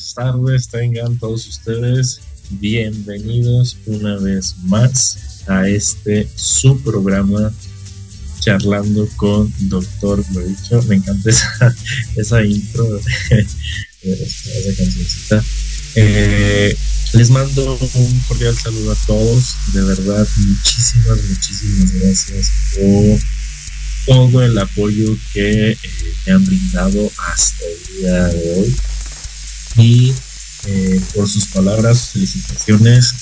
buenas tardes tengan todos ustedes. Bienvenidos una vez más a este su programa charlando con Doctor Huevicho. Me encanta esa, esa intro de, esa cancioncita. Eh, les mando un cordial saludo a todos. De verdad, muchísimas, muchísimas gracias por todo el apoyo que eh, me han brindado hasta el día de hoy y eh, por sus palabras, felicitaciones.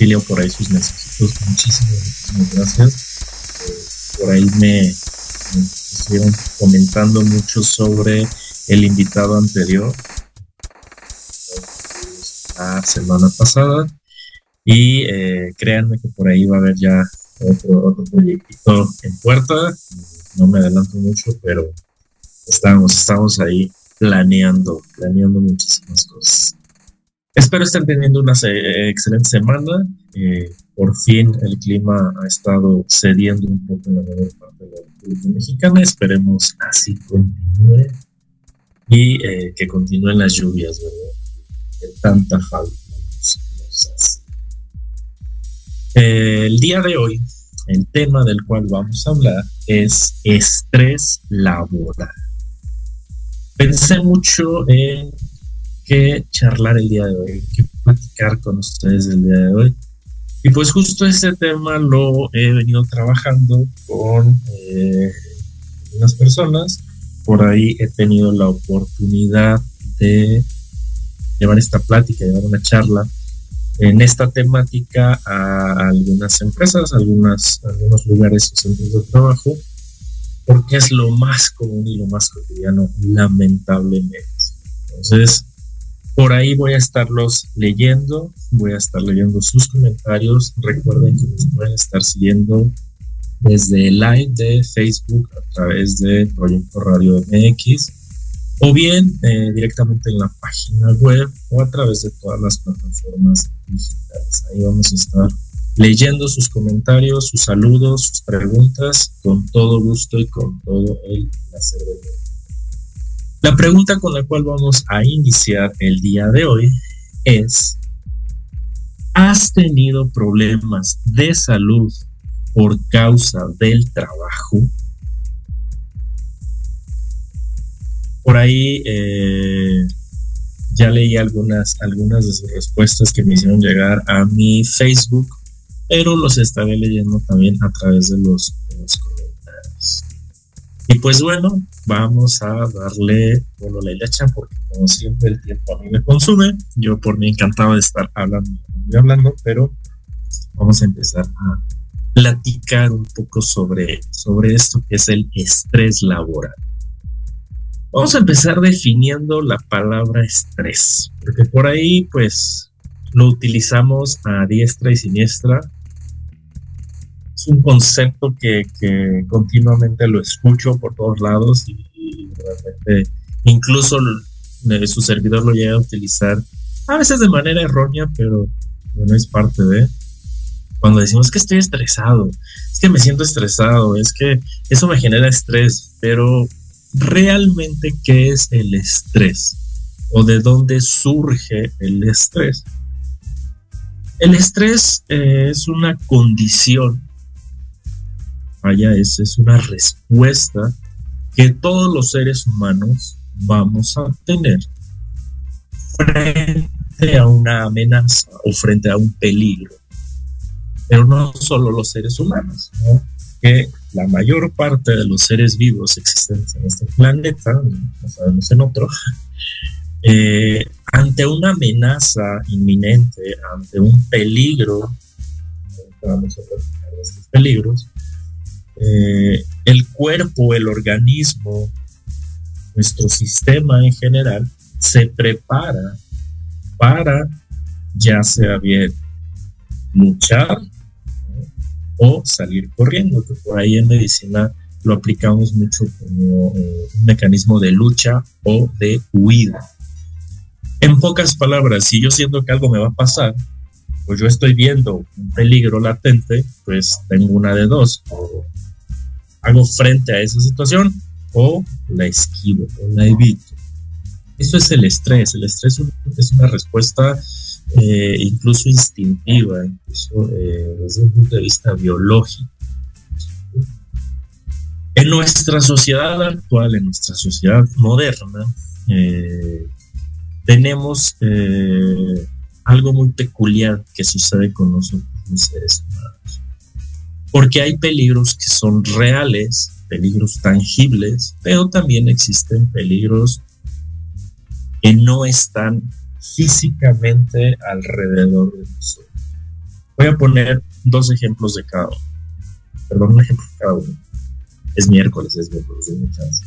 leo por ahí sus mensajitos. Muchísimas, muchísimas gracias. Eh, por ahí me, me, comentando mucho sobre el invitado anterior la semana pasada y eh, créanme que por ahí va a haber ya otro, otro proyectito en puerta. No me adelanto mucho, pero estamos, estamos ahí planeando, planeando muchísimas cosas. Espero estén teniendo una excelente semana. Eh, por fin el clima ha estado cediendo un poco en la mayor parte de la República Mexicana. Esperemos así continúe y eh, que continúen las lluvias, ¿verdad? Que tanta falta nos hace. Eh, el día de hoy, el tema del cual vamos a hablar es estrés laboral. Pensé mucho en qué charlar el día de hoy, qué platicar con ustedes el día de hoy. Y pues justo este tema lo he venido trabajando con eh, personas. Por ahí he tenido la oportunidad de llevar esta plática, llevar una charla en esta temática a algunas empresas, algunas, algunos lugares o centros de trabajo, porque es lo más común y lo más cotidiano, lamentablemente. Entonces, por ahí voy a estarlos leyendo, voy a estar leyendo sus comentarios. Recuerden que nos pueden estar siguiendo desde el live de Facebook a través de Proyecto Radio MX o bien eh, directamente en la página web o a través de todas las plataformas digitales. Ahí vamos a estar leyendo sus comentarios, sus saludos, sus preguntas con todo gusto y con todo el placer del mundo. La pregunta con la cual vamos a iniciar el día de hoy es, ¿has tenido problemas de salud por causa del trabajo? Por ahí eh, ya leí algunas, algunas de sus respuestas que me hicieron llegar a mi Facebook, pero los estaré leyendo también a través de los, de los comentarios. Y pues bueno, vamos a darle bueno la leche porque como siempre el tiempo a mí me consume. Yo por mí encantado de estar hablando y hablando, pero vamos a empezar a platicar un poco sobre, sobre esto que es el estrés laboral. Vamos a empezar definiendo la palabra estrés, porque por ahí pues lo utilizamos a diestra y siniestra. Es un concepto que, continuamente lo escucho por todos lados y, realmente incluso su servidor lo llega a utilizar a veces de manera errónea, pero bueno, es parte de cuando decimos que estoy estresado, es que me siento estresado, es que eso me genera estrés, pero realmente qué es el estrés o de dónde surge el estrés. El estrés eh, es una condición, vaya, es, es una respuesta que todos los seres humanos vamos a tener frente a una amenaza o frente a un peligro. Pero no solo los seres humanos, ¿no? que la mayor parte de los seres vivos existentes en este planeta, no sabemos en otro, eh, ante una amenaza inminente, ante un peligro, vamos a de estos peligros, eh, el cuerpo, el organismo, nuestro sistema en general, se prepara para ya sea bien luchar o salir corriendo, que por ahí en medicina lo aplicamos mucho como eh, un mecanismo de lucha o de huida. En pocas palabras, si yo siento que algo me va a pasar, pues yo estoy viendo un peligro latente, pues tengo una de dos, hago frente a esa situación o la esquivo o la evito. Eso es el estrés. El estrés es una respuesta eh, incluso instintiva, incluso eh, desde un punto de vista biológico. En nuestra sociedad actual, en nuestra sociedad moderna, eh, tenemos algo muy peculiar que sucede con nosotros los seres humanos. Porque hay peligros que son reales, peligros tangibles, pero también existen peligros que no están físicamente alrededor de nosotros. Voy a poner dos ejemplos de cada uno. Perdón, un ejemplo de cada uno. Es miércoles, es miércoles, es chance.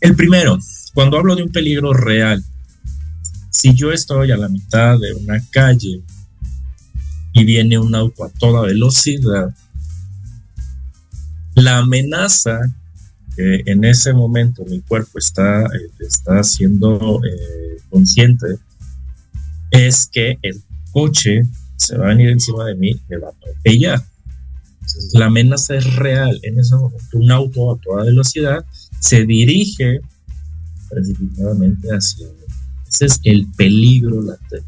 El primero, cuando hablo de un peligro real, si yo estoy a la mitad de una calle y viene un auto a toda velocidad, la amenaza que en ese momento mi cuerpo está, eh, está siendo eh, consciente es que el coche se va a venir encima de mí, me va a atropellar. la amenaza es real. En ese momento, un auto a toda velocidad se dirige precipitadamente hacia mí. Ese es el peligro latente.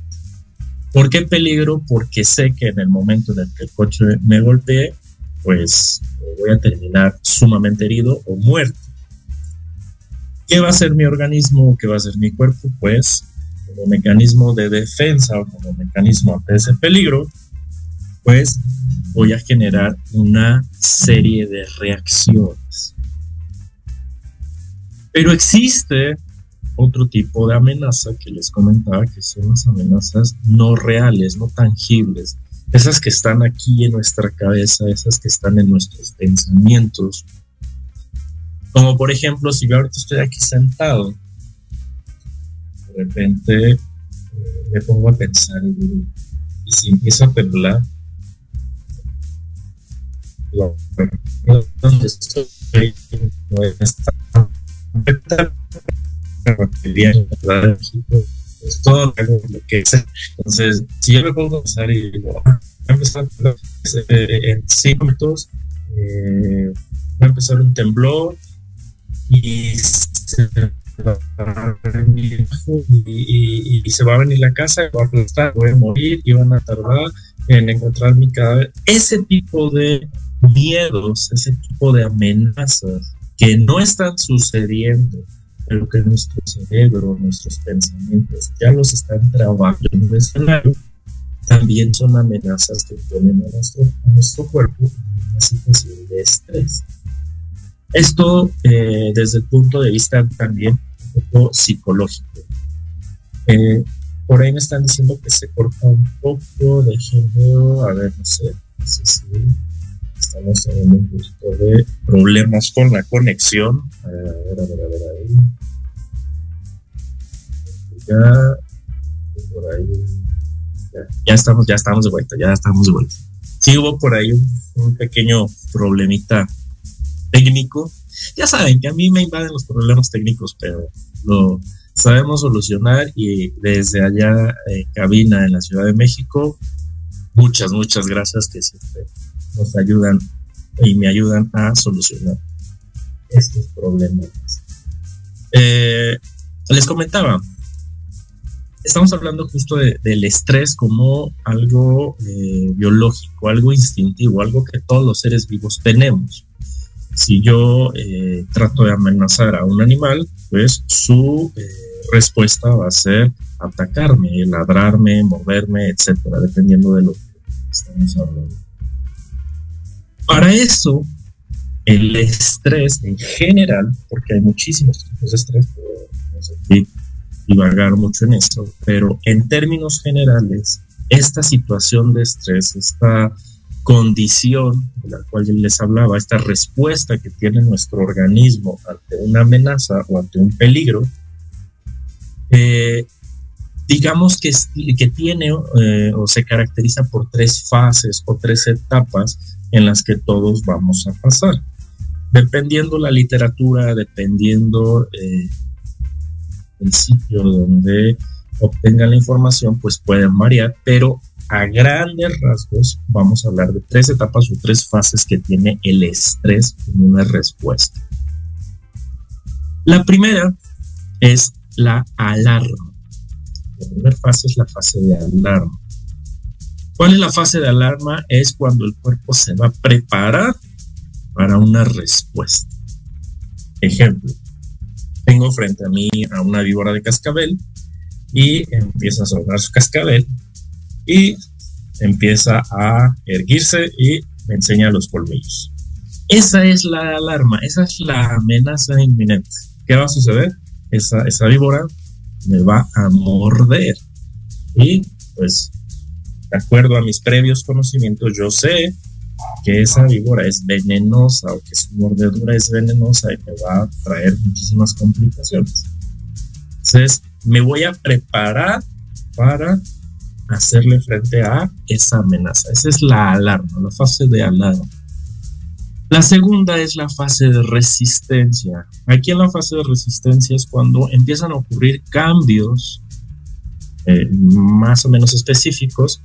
¿Por qué peligro? Porque sé que en el momento en el que el coche me golpee, pues voy a terminar sumamente herido o muerto. ¿Qué va a ser mi organismo? ¿Qué va a ser mi cuerpo? Pues como mecanismo de defensa o como mecanismo ante ese peligro, pues voy a generar una serie de reacciones. Pero existe otro tipo de amenaza que les comentaba, que son las amenazas no reales, no tangibles, esas que están aquí en nuestra cabeza, esas que están en nuestros pensamientos. Como por ejemplo, si yo ahorita estoy aquí sentado de repente eh, me pongo a pensar y, si empiezo a temblar, donde estoy no está todo lo que es. Entonces, si yo me a pensar y digo, ah, a empezar eh, en cinco minutos, eh, va a empezar un temblor y se y, va a venir la casa, va a aplastar, voy a morir y van a tardar en encontrar mi cadáver. Ese tipo de miedos, ese tipo de amenazas que no están sucediendo, pero que nuestro cerebro, nuestros pensamientos ya los están trabajando en un escenario, también son amenazas que ponen a nuestro, cuerpo en una situación de estrés. Esto eh, desde el punto de vista también poco psicológico. Eh, por ahí me están diciendo que se corta un poco, de género, a ver, no sé, no sé si estamos teniendo un poquito de problemas con la conexión. A ver, a ver, a ver, a ver, ahí. Ya, por ahí, ya, estamos, ya estamos de vuelta, ya estamos de vuelta. Sí hubo por ahí un pequeño problemita técnico, ya saben que a mí me invaden los problemas técnicos, pero lo sabemos solucionar y desde allá en cabina en la Ciudad de México, muchas, muchas gracias que siempre nos ayudan y me ayudan a solucionar estos problemas. Eh, les comentaba, estamos hablando justo del estrés como algo eh, biológico, algo instintivo, algo que todos los seres vivos tenemos si yo eh, trato de amenazar a un animal, pues su respuesta va a ser atacarme, ladrarme, moverme, etcétera, dependiendo de lo que estamos hablando. Para eso, el estrés en general, porque hay muchísimos tipos de estrés, sé divagar mucho en eso, pero en términos generales, esta situación de estrés, esta condición de la cual les hablaba, esta respuesta que tiene nuestro organismo ante una amenaza o ante un peligro, eh, digamos que, que tiene eh, o se caracteriza por tres fases o tres etapas en las que todos vamos a pasar. Dependiendo la literatura, dependiendo eh, el sitio donde obtengan la información, pues pueden variar, pero a grandes rasgos vamos a hablar de tres etapas o tres fases que tiene el estrés en una respuesta. La primera es la alarma. La primera fase es la fase de alarma. ¿Cuál es la fase de alarma? Es cuando el cuerpo se va a preparar para una respuesta. Ejemplo, tengo frente a mí a una víbora de cascabel y empieza a sonar su cascabel y empieza a erguirse y me enseña los colmillos. Esa es la alarma, esa es la amenaza inminente. ¿Qué va a suceder? Esa, esa víbora me va a morder. Y pues de acuerdo a mis previos conocimientos, yo sé que esa víbora es venenosa o que su mordedura es venenosa y me va a traer muchísimas complicaciones. Entonces, me voy a preparar para hacerle frente a esa amenaza. Esa es la alarma, la fase de alarma. La segunda es la fase de resistencia. Aquí en la fase de resistencia es cuando empiezan a ocurrir cambios eh, más o menos específicos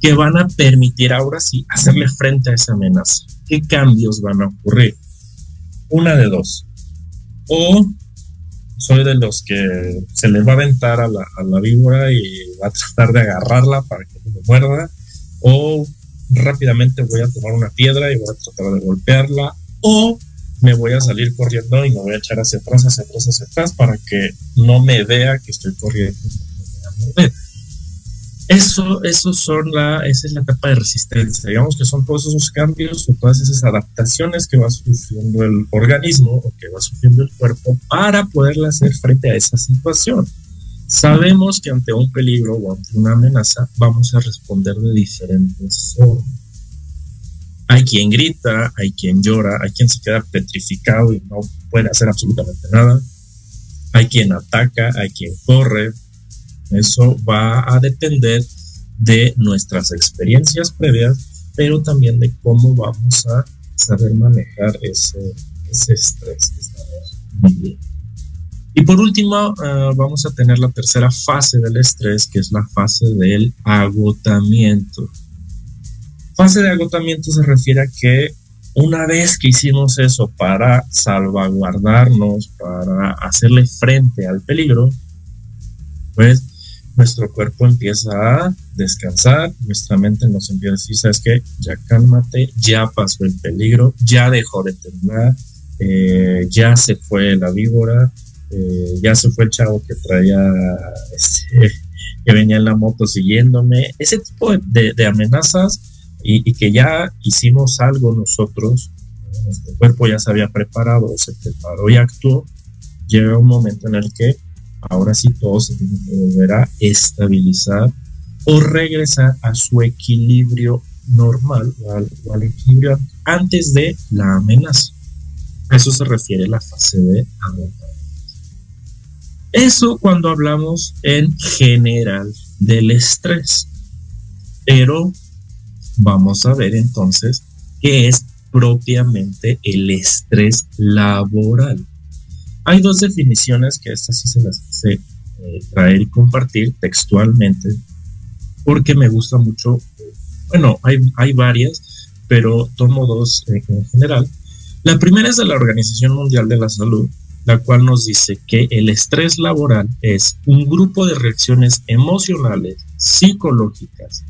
que van a permitir ahora sí hacerle frente a esa amenaza. ¿Qué cambios van a ocurrir? Una de dos. O soy de los que se le va a aventar a la, víbora y va a tratar de agarrarla para que no me muerda. O rápidamente voy a tomar una piedra y voy a tratar de golpearla. O me voy a salir corriendo y me voy a echar hacia atrás, hacia atrás, hacia atrás para que no me vea que estoy corriendo. Eso, eso son la, esa es la etapa de resistencia. Digamos que son todos esos cambios o todas esas adaptaciones que va sufriendo el organismo o que va sufriendo el cuerpo para poderle hacer frente a esa situación. Sabemos que ante un peligro o ante una amenaza vamos a responder de diferentes formas. Hay quien grita, hay quien llora, hay quien se queda petrificado y no puede hacer absolutamente nada. Hay quien ataca, hay quien corre, eso va a depender de nuestras experiencias previas, pero también de cómo vamos a saber manejar ese, estrés que estamos viviendo. Y por último, ah, vamos a tener la tercera fase del estrés, que es la fase del agotamiento. Fase de agotamiento se refiere a que una vez que hicimos eso para salvaguardarnos, para hacerle frente al peligro, pues nuestro cuerpo empieza a descansar, nuestra mente nos empieza a decir, sabes qué, ya cálmate, ya pasó el peligro, ya dejó de temblar, eh, ya se fue la víbora, eh, ya se fue el chavo que traía, este, que venía en la moto siguiéndome, ese tipo de, amenazas y, que ya hicimos algo nosotros, nuestro cuerpo ya se había preparado, se preparó y actuó, llega un momento en el que ahora sí todo se tiene que volver a estabilizar o regresar a su equilibrio normal o al, equilibrio antes de la amenaza. A eso se refiere la fase de agotamiento. Eso cuando hablamos en general del estrés. Pero vamos a ver entonces qué es propiamente el estrés laboral. Hay dos definiciones que estas sí se las quise eh, traer y compartir textualmente porque me gusta mucho. Bueno, hay, hay varias, pero tomo dos eh, en general. La primera es de la Organización Mundial de la Salud, la cual nos dice que el estrés laboral es un grupo de reacciones emocionales, psicológicas,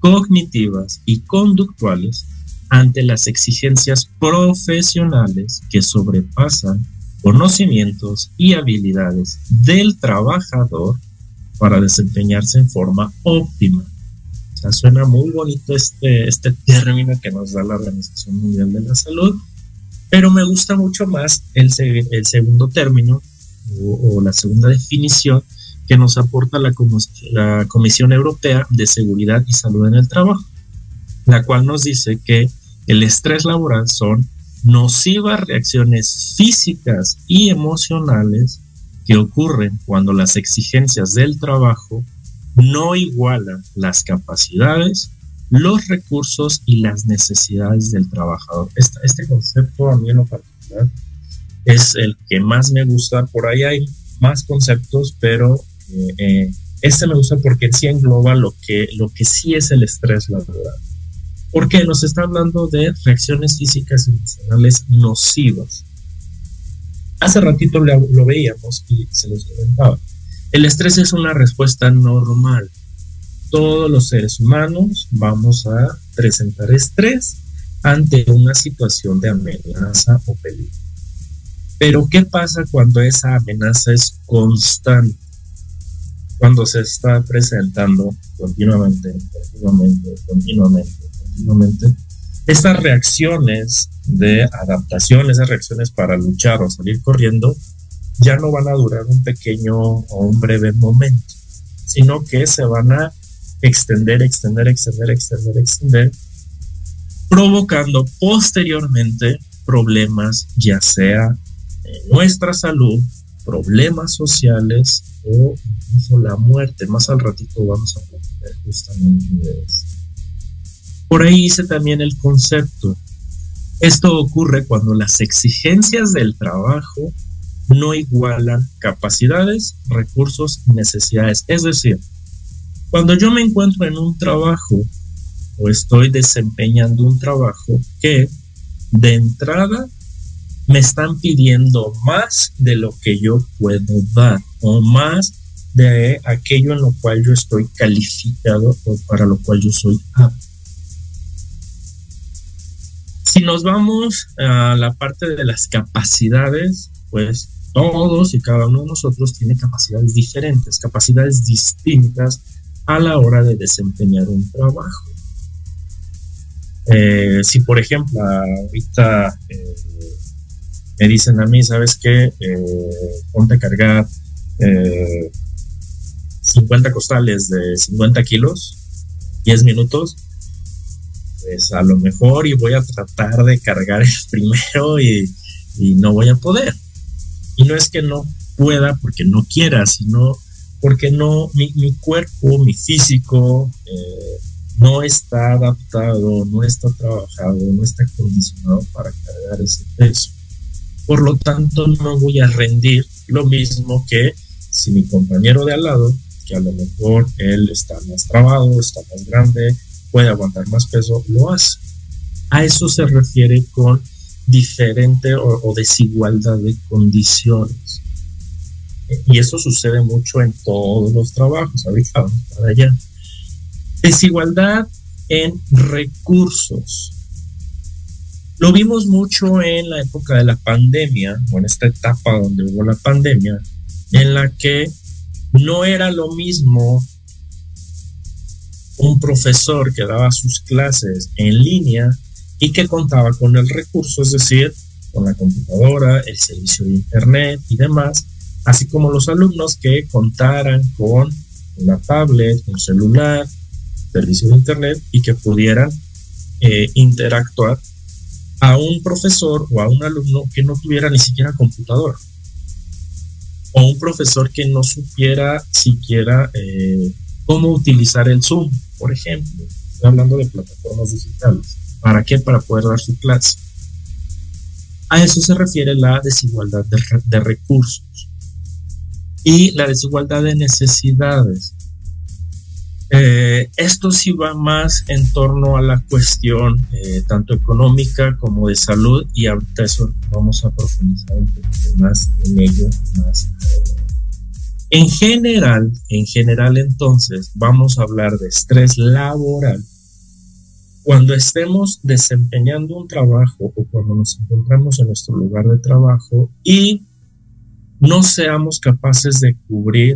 cognitivas y conductuales ante las exigencias profesionales que sobrepasan conocimientos y habilidades del trabajador para desempeñarse en forma óptima. O suena muy bonito este, este término que nos da la Organización Mundial de la Salud, Pero me gusta mucho más el, el segundo término o, la segunda definición que nos aporta la, la Comisión Europea de Seguridad y Salud en el Trabajo, la cual nos dice que el estrés laboral son nocivas reacciones físicas y emocionales que ocurren cuando las exigencias del trabajo no igualan las capacidades, los recursos y las necesidades del trabajador. Este, concepto a mí en lo particular es el que más me gusta. Por ahí hay más conceptos, pero eh, eh, este me gusta porque sí engloba lo que, lo que sí es el estrés laboral. Porque nos está hablando de reacciones físicas y emocionales nocivas. Hace ratito lo, veíamos y se los comentaba. El estrés es una respuesta normal. Todos los seres humanos vamos a presentar estrés ante una situación de amenaza o peligro. Pero ¿qué pasa cuando esa amenaza es constante? Cuando se está presentando continuamente, continuamente, continuamente, continuamente, estas reacciones de adaptación, esas reacciones para luchar o salir corriendo, ya no van a durar un pequeño o un breve momento, sino que se van a extender, extender, extender, extender, extender, provocando posteriormente problemas, ya sea en nuestra salud, problemas sociales o incluso la muerte. Más al ratito vamos a platicar justamente de eso. Por ahí hice también el concepto. Esto ocurre cuando las exigencias del trabajo no igualan capacidades, recursos y necesidades. Es decir, cuando yo me encuentro en un trabajo o estoy desempeñando un trabajo que de entrada me están pidiendo más de lo que yo puedo dar o más de aquello en lo cual yo estoy calificado o para lo cual yo soy apto. Si nos vamos a la parte de las capacidades, pues todos y cada uno de nosotros tiene capacidades diferentes, capacidades distintas a la hora de desempeñar un trabajo. Eh, si por ejemplo ahorita eh, me dicen a mí, ¿sabes qué? Eh, ponte a cargar 50 costales de 50 kilos, 10 minutos, pues a lo mejor y voy a tratar de cargar el primero y no voy a poder. Y no es que no pueda porque no quiera, sino porque no, mi, cuerpo, mi físico, eh, no está adaptado, no está trabajado, no está condicionado para cargar ese peso. Por lo tanto, no voy a rendir lo mismo que si mi compañero de al lado, que a lo mejor él está más trabado, está más grande, puede aguantar más peso, lo hace. A eso se refiere con diferente o, desigualdad de condiciones. Y eso sucede mucho en todos los trabajos, ahorita para allá. Desigualdad en recursos. Lo vimos mucho en la época de la pandemia, o en esta etapa donde hubo la pandemia, en la que no era lo mismo un profesor que daba sus clases en línea y que contaba con el recurso, es decir, con la computadora, el servicio de Internet y demás, así como los alumnos que contaran con una tablet, un celular, servicio de Internet y que pudieran eh, interactuar a un profesor o a un alumno que no tuviera ni siquiera computadora. O un profesor que no supiera siquiera eh, cómo utilizar el Zoom, por ejemplo. Estoy hablando de plataformas digitales. ¿Para qué? Para poder dar su clase. A eso se refiere la desigualdad de, recursos y la desigualdad de necesidades. Eh, esto sí va más en torno a la cuestión eh, tanto económica como de salud y ahorita eso vamos a profundizar un poquito más en ello más en general, en general entonces vamos a hablar de estrés laboral. Cuando estemos desempeñando un trabajo o cuando nos encontramos en nuestro lugar de trabajo y no seamos capaces de cubrir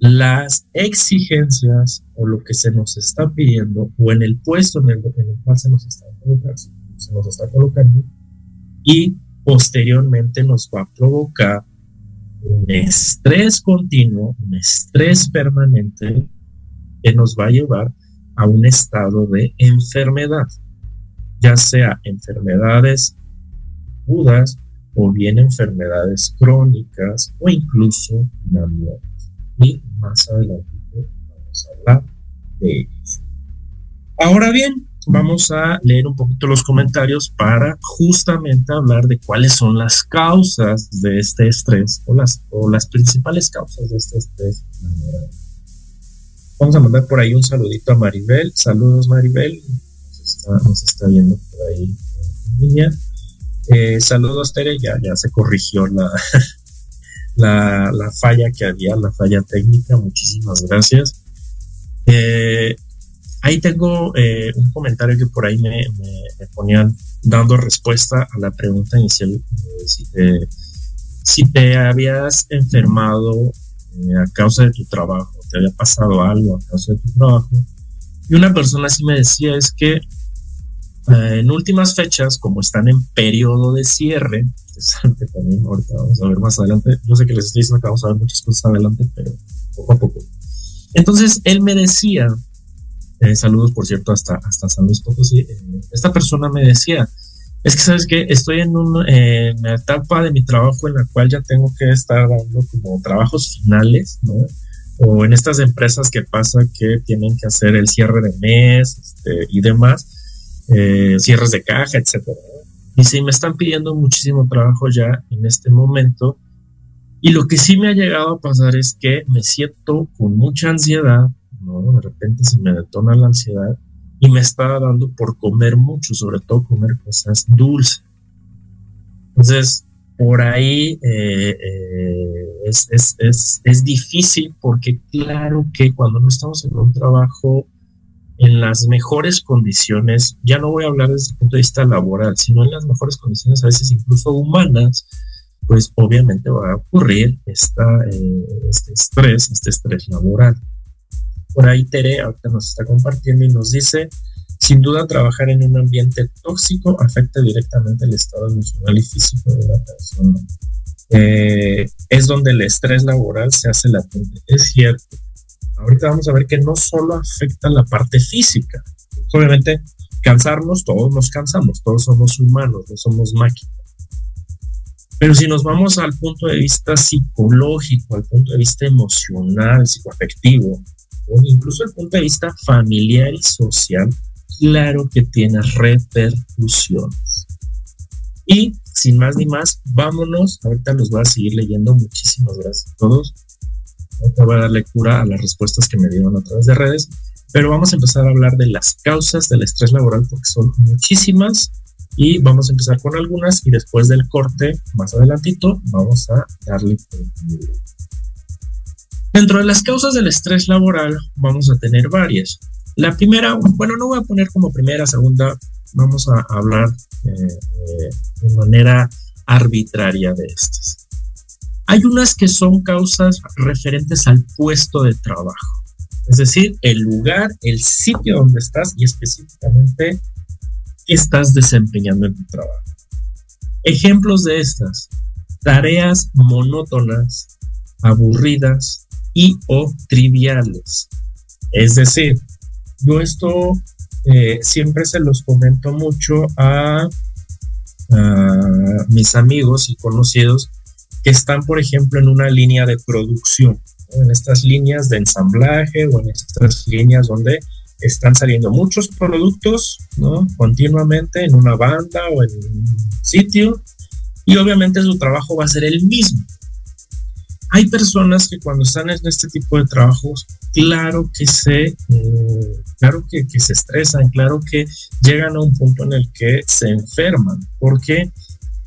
las exigencias o lo que se nos está pidiendo o en el puesto en el, cual se nos está, se nos está colocando y posteriormente nos va a provocar un estrés continuo, un estrés permanente que nos va a llevar a un estado de enfermedad, ya sea enfermedades agudas o bien enfermedades crónicas o incluso la muerte. Y más adelante vamos a hablar de ellos. Ahora bien, vamos a leer un poquito los comentarios para justamente hablar de cuáles son las causas de este estrés o las, o las principales causas de este estrés Vamos a mandar por ahí un saludito a Maribel. Saludos Maribel, nos está, viendo por ahí línea. Eh, saludos Tere, ya, se corrigió la, la, la, falla que había, la falla técnica. Muchísimas gracias. Eh, Ahí tengo eh, un comentario que por ahí me, ponían dando respuesta a la pregunta inicial, eh, si, te, habías enfermado eh, a causa de tu trabajo, te había pasado algo a causa de tu trabajo. Y una persona así me decía es que en últimas fechas, como están en periodo de cierre, que también ahorita vamos a ver más adelante, yo sé que les estoy diciendo que vamos a ver muchas cosas adelante, pero poco a poco. Entonces él me decía eh, saludos, por cierto, hasta, hasta San Luis Potosí. Eh, esta persona me decía, es que sabes que estoy en, una etapa de mi trabajo en la cual ya tengo que estar dando como trabajos finales, ¿no? O en estas empresas que pasa que tienen que hacer el cierre de mes este, y demás, eh, cierres de caja, etcétera. Y sí, me están pidiendo muchísimo trabajo ya en este momento. Y lo que sí me ha llegado a pasar es que me siento con mucha ansiedad de repente se me detona la ansiedad y me está dando por comer mucho, sobre todo comer cosas dulces. Entonces, por ahí eh, eh, es, es, es, difícil porque claro que cuando no estamos en un trabajo en las mejores condiciones, ya no voy a hablar desde el punto de vista laboral, sino en las mejores condiciones, a veces incluso humanas, pues obviamente va a ocurrir esta, eh, este estrés, este estrés laboral. Por ahí Tere ahorita nos está compartiendo y nos dice, sin duda trabajar en un ambiente tóxico afecta directamente el estado emocional y físico de la persona. Eh, es donde el estrés laboral se hace latente. Es cierto. Ahorita vamos a ver que no solo afecta la parte física. Obviamente, cansarnos, todos nos cansamos, todos somos humanos, no somos máquinas. Pero si nos vamos al punto de vista psicológico, al punto de vista emocional, psicoafectivo, o incluso el punto de vista familiar y social, claro que tiene repercusiones. Y sin más ni más, vámonos. Ahorita los voy a seguir leyendo. Muchísimas gracias a todos. Ahorita voy a dar lectura a las respuestas que me dieron a través de redes. Pero vamos a empezar a hablar de las causas del estrés laboral porque son muchísimas y vamos a empezar con algunas y después del corte, más adelantito, vamos a darle Dentro de las causas del estrés laboral vamos a tener varias. La primera, bueno, no voy a poner como primera, segunda, vamos a hablar eh, eh, de manera arbitraria de estas. Hay unas que son causas referentes al puesto de trabajo, es decir, el lugar, el sitio donde estás y específicamente qué estás desempeñando en tu trabajo. Ejemplos de estas, tareas monótonas, aburridas, y o triviales. Es decir, yo esto eh, siempre se los comento mucho a, mis amigos y conocidos que están, por ejemplo, en una línea de producción, en estas líneas de ensamblaje o en estas líneas donde están saliendo muchos productos ¿no? continuamente en una banda o en un sitio y obviamente su trabajo va a ser el mismo hay personas que cuando están en este tipo de trabajos, claro que se, eh, claro que, se estresan, claro que llegan a un punto en el que se enferman. ¿Por qué?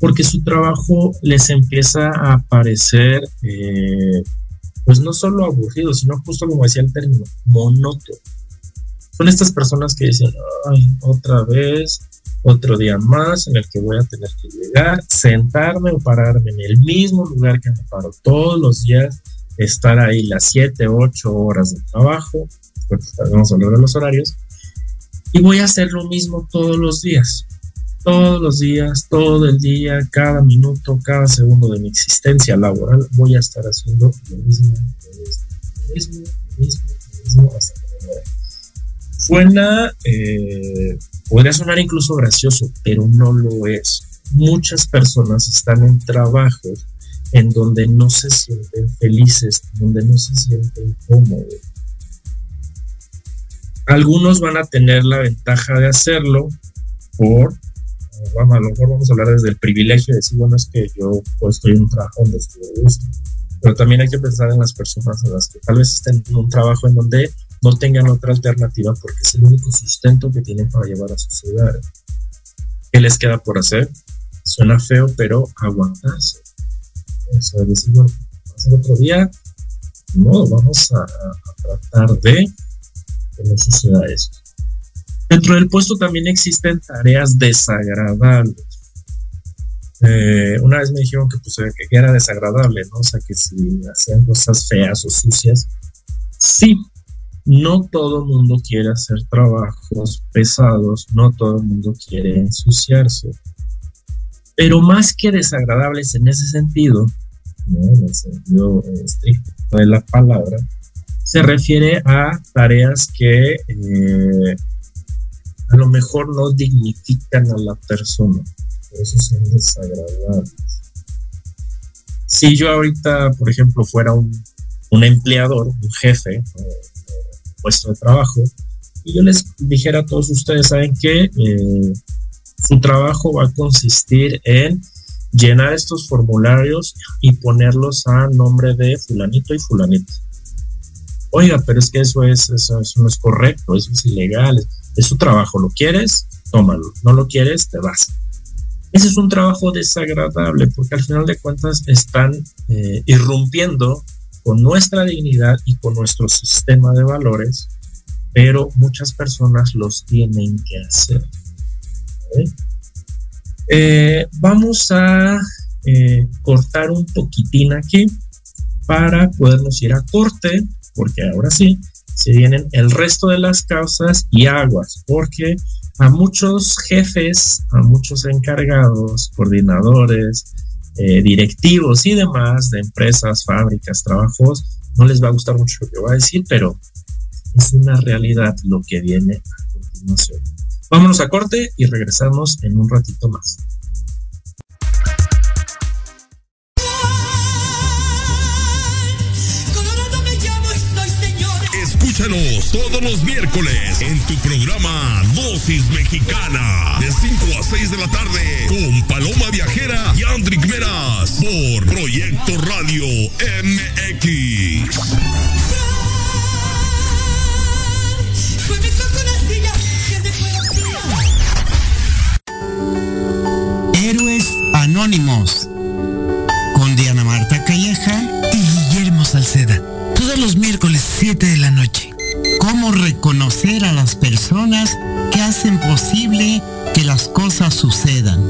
Porque su trabajo les empieza a parecer, eh, pues no solo aburrido, sino justo como decía el término, monótono. Son estas personas que dicen, ay, otra vez, otro día más en el que voy a tener que llegar, sentarme o pararme en el mismo lugar que me paro todos los días, estar ahí las 7, 8 horas de trabajo, pues vamos a hablar de los horarios, y voy a hacer lo mismo todos los días. todos los días, todo el día, cada minuto, cada segundo de mi existencia laboral, voy a estar haciendo lo mismo, lo mismo, lo mismo, lo mismo, hasta que me muera. Suena, eh, podría sonar incluso gracioso, pero no lo es. Muchas personas están en trabajos en donde no se sienten felices, donde no se sienten cómodos. Algunos van a tener la ventaja de hacerlo por vamos, a lo mejor vamos a hablar desde el privilegio de decir, bueno, es que yo pues, estoy en un trabajo donde estoy de gusto. Pero también hay que pensar en las personas en las que tal vez estén en un trabajo en donde no tengan otra alternativa porque es el único sustento que tienen para llevar a su ciudad. ¿Qué les queda por hacer? Suena feo, pero aguantarse. O sea, decir, bueno, otro día. No, vamos a, tratar de que no suceda esto. Dentro del puesto también existen tareas desagradables. Eh, una vez me dijeron que, pues, que era desagradable, ¿no? O sea, que si hacían cosas feas o sucias. Sí, no todo el mundo quiere hacer trabajos pesados, no todo el mundo quiere ensuciarse. Pero más que desagradables en ese sentido, en el sentido estricto de la palabra, se refiere a tareas que eh, a lo mejor no dignifican a la persona, por eso son desagradables. Si yo ahorita, por ejemplo, fuera un, empleador, un jefe, de trabajo, y yo les dijera a todos ustedes, ¿saben qué? Eh, su trabajo va a consistir en llenar estos formularios y ponerlos a nombre de fulanito y fulanito. Oiga, pero es que eso es, eso no es correcto, eso es ilegal, es su trabajo, lo quieres, tómalo, no lo quieres, te vas. Ese es un trabajo desagradable porque al final de cuentas están eh, irrumpiendo con nuestra dignidad y con nuestro sistema de valores, pero muchas personas los tienen que hacer. Eh, vamos a eh, cortar un poquitín aquí para podernos ir a corte, porque ahora sí, se vienen el resto de las causas y aguas, porque a muchos jefes, a muchos encargados, coordinadores, eh, directivos y demás de empresas, fábricas, trabajos, no les va a gustar mucho lo que voy a decir, pero es una realidad lo que viene a continuación. Vámonos a corte y regresamos en un ratito más. Todos los miércoles en tu programa Dosis Mexicana de 5 a 6 de la tarde con Paloma Viajera y Andrick Meras por Proyecto Radio MX. Héroes Anónimos con Diana Marta Calleja y Guillermo Salceda. Todos los miércoles 7 de la noche reconocer a las personas que hacen posible que las cosas sucedan.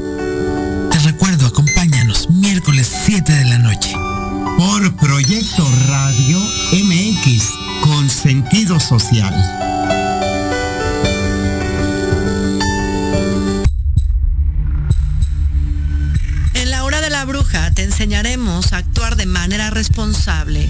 Te recuerdo, acompáñanos miércoles 7 de la noche por Proyecto Radio MX con sentido social. En la hora de la bruja te enseñaremos a actuar de manera responsable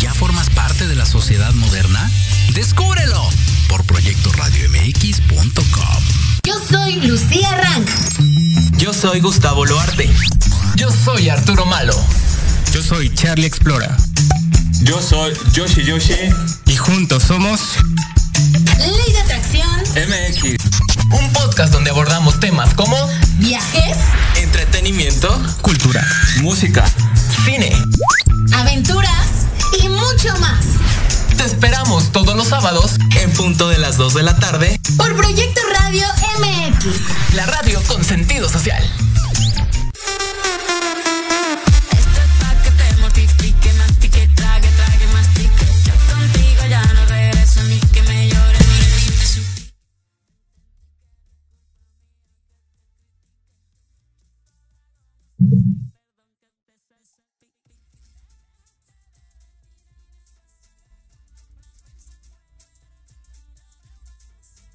ya formas parte de la sociedad moderna? ¡Descúbrelo! por proyectoradiomx.com. Yo soy Lucía Rank. Yo soy Gustavo Loarte. Yo soy Arturo Malo. Yo soy Charlie Explora. Yo soy Yoshi Yoshi. Y juntos somos... Ley de Atracción MX. Un podcast donde abordamos temas como viajes, entretenimiento, cultura, música, cine, aventuras esperamos todos los sábados en punto de las 2 de la tarde por Proyecto Radio MX. La radio con sentido social.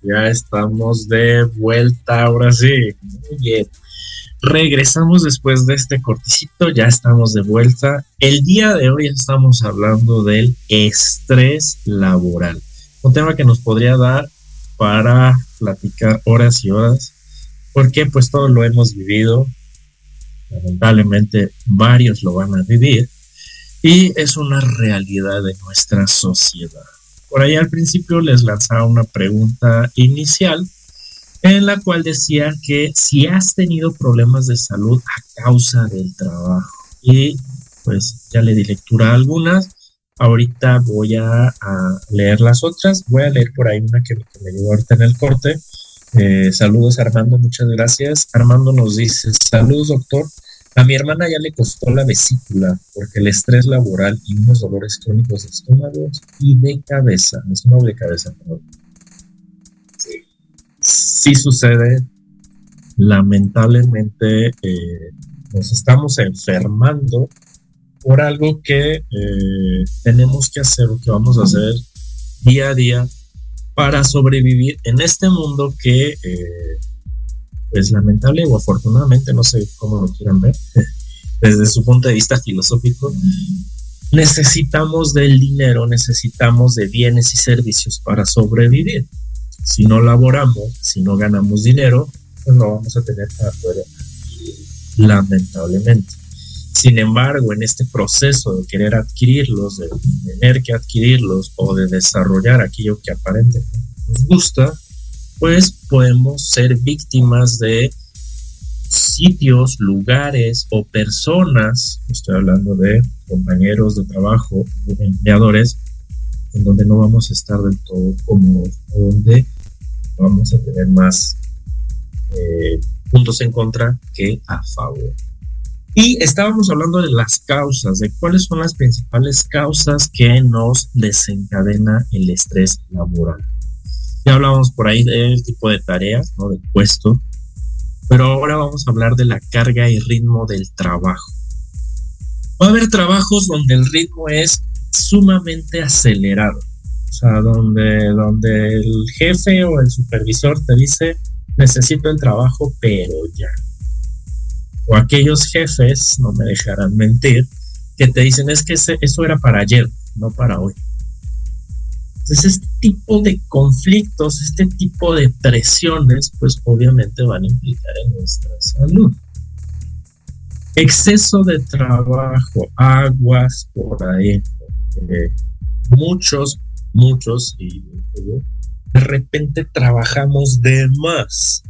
Ya estamos de vuelta, ahora sí. Muy bien. Regresamos después de este corticito, ya estamos de vuelta. El día de hoy estamos hablando del estrés laboral, un tema que nos podría dar para platicar horas y horas, porque pues todos lo hemos vivido, lamentablemente varios lo van a vivir, y es una realidad de nuestra sociedad. Por ahí al principio les lanzaba una pregunta inicial en la cual decía que si has tenido problemas de salud a causa del trabajo. Y pues ya le di lectura a algunas. Ahorita voy a, leer las otras. Voy a leer por ahí una que, me llegó ahorita en el corte. Eh, saludos Armando, muchas gracias. Armando nos dice, saludos doctor. A mi hermana ya le costó la vesícula porque el estrés laboral y unos dolores crónicos de estómago y de cabeza, estómago de cabeza, perdón. Sí. sí sucede. Lamentablemente eh, nos estamos enfermando por algo que eh, tenemos que hacer o que vamos a hacer día a día para sobrevivir en este mundo que eh, pues lamentable o afortunadamente, no sé cómo lo quieran ver, desde su punto de vista filosófico, necesitamos del dinero, necesitamos de bienes y servicios para sobrevivir. Si no laboramos, si no ganamos dinero, pues no vamos a tener para poder lamentablemente. Sin embargo, en este proceso de querer adquirirlos, de tener que adquirirlos o de desarrollar aquello que aparentemente nos gusta, pues podemos ser víctimas de sitios, lugares o personas, estoy hablando de compañeros de trabajo o empleadores, en donde no vamos a estar del todo cómodos donde vamos a tener más eh, puntos en contra que a favor. Y estábamos hablando de las causas, de cuáles son las principales causas que nos desencadena el estrés laboral. Ya hablábamos por ahí del tipo de tareas, ¿no? Del puesto. Pero ahora vamos a hablar de la carga y ritmo del trabajo. Va a haber trabajos donde el ritmo es sumamente acelerado. O sea, donde, donde el jefe o el supervisor te dice, necesito el trabajo, pero ya. O aquellos jefes, no me dejarán mentir, que te dicen, es que eso era para ayer, no para hoy. Entonces, este tipo de conflictos, este tipo de presiones, pues obviamente van a implicar en nuestra salud. Exceso de trabajo, aguas por ahí. muchos, muchos, y de repente trabajamos de más.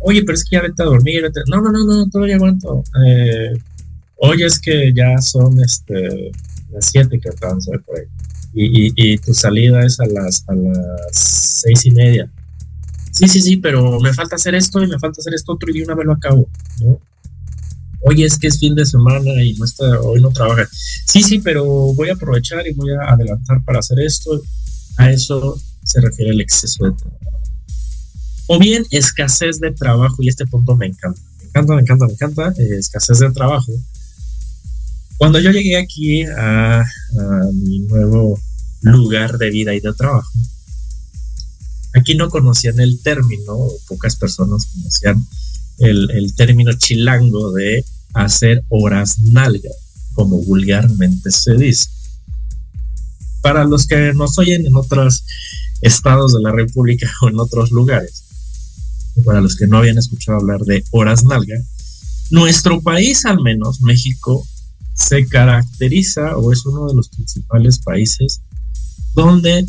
Oye, pero es que ya vete a dormir. No, no, no, no, todavía aguanto. Eh, oye, es que ya son este las 7 que vamos a ver por ahí. Y, y, tu salida es a las, a las seis y media. Sí, sí, sí, pero me falta hacer esto y me falta hacer esto otro y de una vez lo acabo, ¿no? Oye, es que es fin de semana y no está, hoy no trabaja. Sí, sí, pero voy a aprovechar y voy a adelantar para hacer esto. A eso se refiere al exceso de trabajo. O bien escasez de trabajo, y este punto me encanta, me encanta, me encanta, me encanta, eh, escasez de trabajo. Cuando yo llegué aquí a, mi nuevo lugar de vida y de trabajo, aquí no conocían el término, pocas personas conocían el, el término chilango de hacer horas nalga, como vulgarmente se dice. Para los que nos oyen en otros estados de la República o en otros lugares, para los que no habían escuchado hablar de horas nalga, nuestro país, al menos México, se caracteriza o es uno de los principales países donde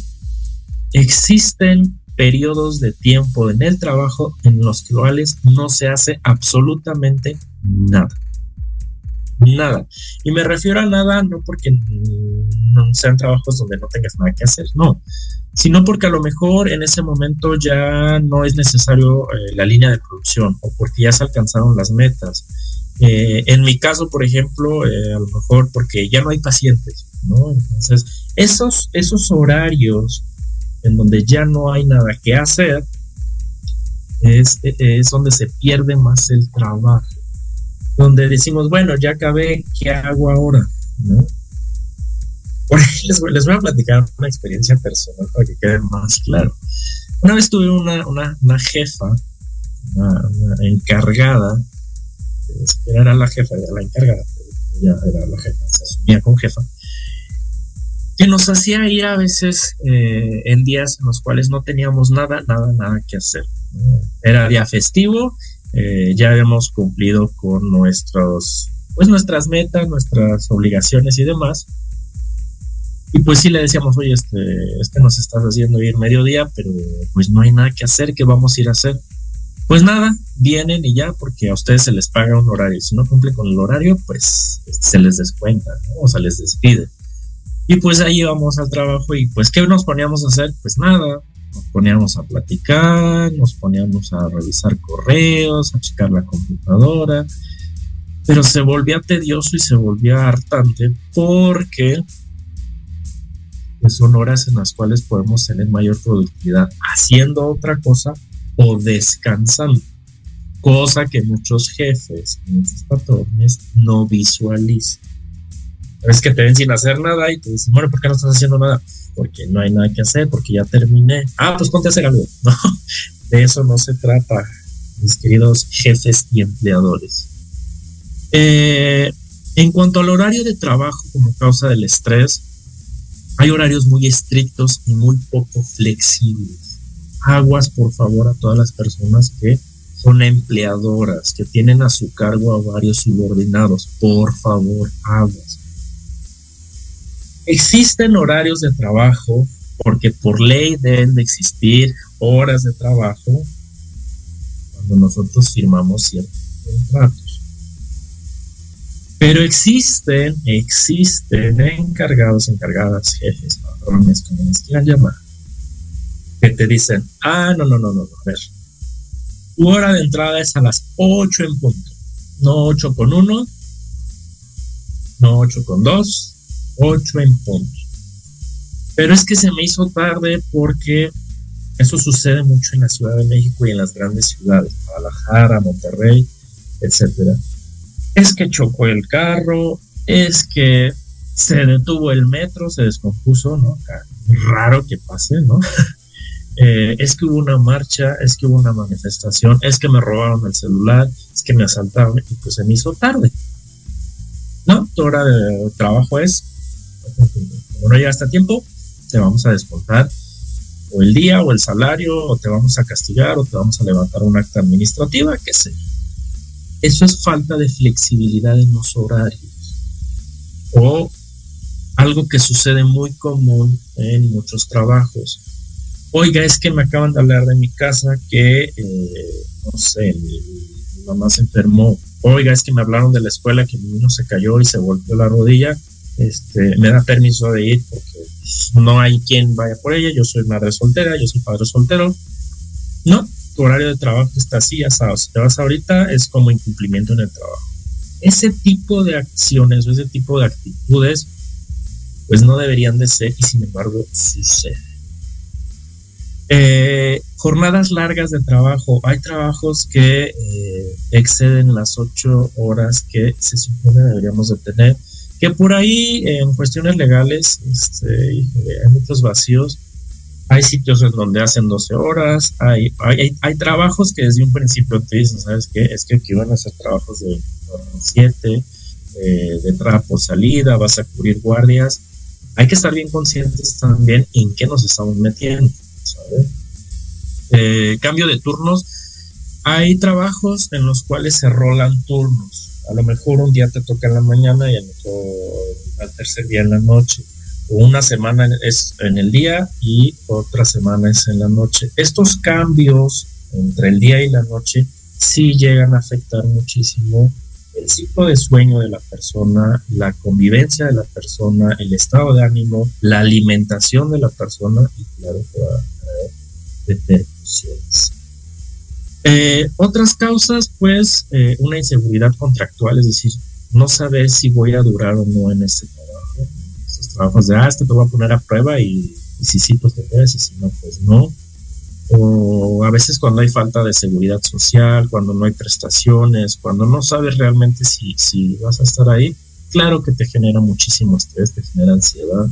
existen periodos de tiempo en el trabajo en los cuales no se hace absolutamente nada. Nada. Y me refiero a nada no porque no sean trabajos donde no tengas nada que hacer, no, sino porque a lo mejor en ese momento ya no es necesario eh, la línea de producción o porque ya se alcanzaron las metas. Eh, en mi caso, por ejemplo, eh, a lo mejor porque ya no hay pacientes, ¿no? Entonces, esos, esos horarios en donde ya no hay nada que hacer, es, es donde se pierde más el trabajo. Donde decimos, bueno, ya acabé, ¿qué hago ahora? ¿No? Por ahí les voy, les voy, a platicar una experiencia personal para que quede más claro. Una vez tuve una, una, una jefa, una, una, encargada, era la jefa, era la encargada, ella era la jefa, se asumía con jefa, que nos hacía ir a veces eh, en días en los cuales no teníamos nada, nada, nada que hacer. Era día festivo, eh, ya habíamos cumplido con nuestros, pues nuestras metas, nuestras obligaciones y demás. Y pues sí le decíamos, oye, este, este nos estás haciendo ir mediodía, pero pues no hay nada que hacer, ¿qué vamos a ir a hacer? Pues nada, vienen y ya, porque a ustedes se les paga un horario. Si no cumple con el horario, pues se les descuenta, ¿no? o se les despide. Y pues ahí íbamos al trabajo y pues ¿qué nos poníamos a hacer? Pues nada, nos poníamos a platicar, nos poníamos a revisar correos, a checar la computadora, pero se volvía tedioso y se volvía hartante porque pues son horas en las cuales podemos tener mayor productividad haciendo otra cosa o descansando, cosa que muchos jefes, muchos patrones no visualizan es que te ven sin hacer nada y te dicen, bueno, ¿por qué no estás haciendo nada? Porque no hay nada que hacer, porque ya terminé. Ah, pues ponte a hacer algo. No, de eso no se trata, mis queridos jefes y empleadores. Eh, en cuanto al horario de trabajo como causa del estrés, hay horarios muy estrictos y muy poco flexibles. Aguas, por favor, a todas las personas que son empleadoras, que tienen a su cargo a varios subordinados. Por favor, aguas Existen horarios de trabajo porque por ley deben de existir horas de trabajo cuando nosotros firmamos ciertos contratos. Pero existen, existen encargados, encargadas, jefes, patrones, como les quieran llamar, que te dicen, ah, no, no, no, no, a ver, tu hora de entrada es a las 8 en punto, no 8 con 1, no 8 con 2, 8 en punto. Pero es que se me hizo tarde porque eso sucede mucho en la Ciudad de México y en las grandes ciudades, Guadalajara, Monterrey, etcétera. Es que chocó el carro, es que se detuvo el metro, se descompuso, ¿no? Raro que pase, ¿no? eh, es que hubo una marcha, es que hubo una manifestación, es que me robaron el celular, es que me asaltaron y pues se me hizo tarde. ¿No? Tu hora de trabajo es como no llegaste a tiempo, te vamos a descontar o el día o el salario, o te vamos a castigar, o te vamos a levantar un acta administrativa, qué sé. Eso es falta de flexibilidad en los horarios. O algo que sucede muy común en muchos trabajos. Oiga, es que me acaban de hablar de mi casa que, eh, no sé, mi, mamá se enfermó. Oiga, es que me hablaron de la escuela que mi niño se cayó y se golpeó la rodilla este, me da permiso de ir porque no hay quien vaya por ella, yo soy madre soltera, yo soy padre soltero. No, tu horario de trabajo está así, asado. Si te vas ahorita es como incumplimiento en el trabajo. Ese tipo de acciones o ese tipo de actitudes, pues no deberían de ser y sin embargo sucede. Eh, jornadas largas de trabajo. Hay trabajos que eh, exceden las ocho horas que se supone deberíamos de tener. Que por ahí, en cuestiones legales, este, hay muchos vacíos. Hay sitios en donde hacen 12 horas. Hay, hay, trabajos que desde un principio te dicen, ¿sabes qué? Es que aquí van a hacer trabajos de 7, eh, de entrada por salida, vas a cubrir guardias. Hay que estar bien conscientes también en qué nos estamos metiendo eh, cambio de turnos. Hay trabajos en los cuales se rolan turnos. A lo mejor un día te toca en la mañana y al, al tercer día en la noche. O una semana es en el día y otra semana es en la noche. Estos cambios entre el día y la noche sí llegan a afectar muchísimo el ciclo de sueño de la persona, la convivencia de la persona, el estado de ánimo, la alimentación de la persona y claro, repercusiones. Eh, otras causas, pues, eh, una inseguridad contractual, es decir, no saber si voy a durar o no en este trabajo. Esos trabajos de, ah, este te voy a poner a prueba y, si sí, pues te quedas y si no, pues no. O a veces cuando hay falta de seguridad social, cuando no hay prestaciones, cuando no sabes realmente si, si vas a estar ahí, claro que te genera muchísimo estrés, te genera ansiedad.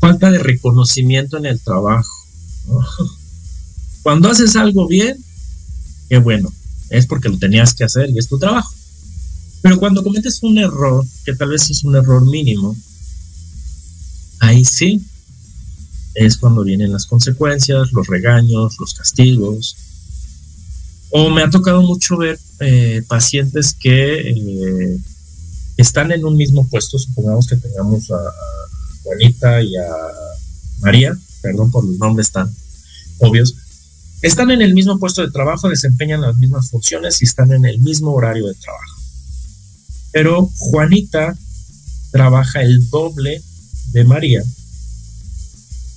Falta de reconocimiento en el trabajo Cuando haces algo bien, qué bueno, es porque lo tenías que hacer y es tu trabajo. Pero cuando cometes un error, que tal vez es un error mínimo, ahí sí es cuando vienen las consecuencias, los regaños, los castigos. O me ha tocado mucho ver eh, pacientes que eh, están en un mismo puesto, supongamos que tengamos a Juanita y a María, perdón por los nombres tan obvios, están en el mismo puesto de trabajo, desempeñan las mismas funciones y están en el mismo horario de trabajo. Pero Juanita trabaja el doble de María.